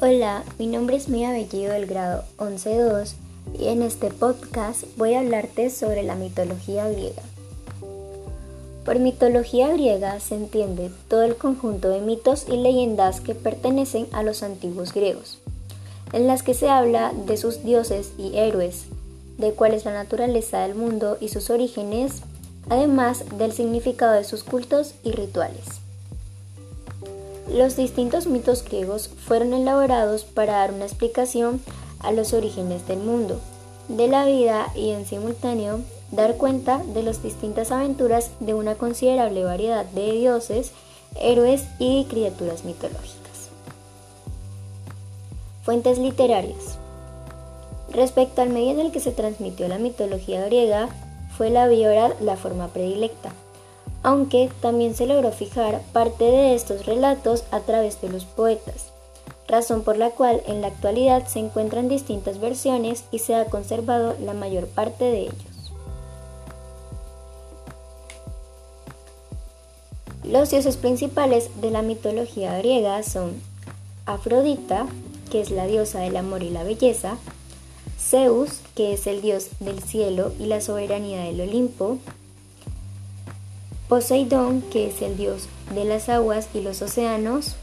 Hola, mi nombre es Mía Bellido del grado 11.2 y en este podcast voy a hablarte sobre la mitología griega. Por mitología griega se entiende todo el conjunto de mitos y leyendas que pertenecen a los antiguos griegos, en las que se habla de sus dioses y héroes, de cuál es la naturaleza del mundo y sus orígenes, además del significado de sus cultos y rituales. Los distintos mitos griegos fueron elaborados para dar una explicación a los orígenes del mundo, de la vida y en simultáneo dar cuenta de las distintas aventuras de una considerable variedad de dioses, héroes y criaturas mitológicas. Fuentes literarias. Respecto al medio en el que se transmitió la mitología griega, fue la vía oral la forma predilecta, aunque también se logró fijar parte de estos relatos a través de los poetas, razón por la cual en la actualidad se encuentran distintas versiones y se ha conservado la mayor parte de ellos. Los dioses principales de la mitología griega son Afrodita, que es la diosa del amor y la belleza, Zeus, que es el dios del cielo y la soberanía del Olimpo, Poseidón, que es el dios de las aguas y los océanos,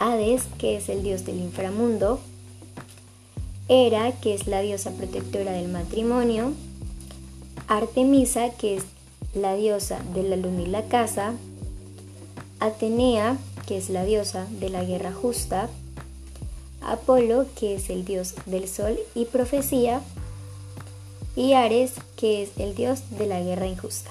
Hades, que es el dios del inframundo, Hera, que es la diosa protectora del matrimonio, Artemisa, que es la diosa de la luna y la casa, Atenea, que es la diosa de la guerra justa, Apolo, que es el dios del sol y profecía, y Ares, que es el dios de la guerra injusta.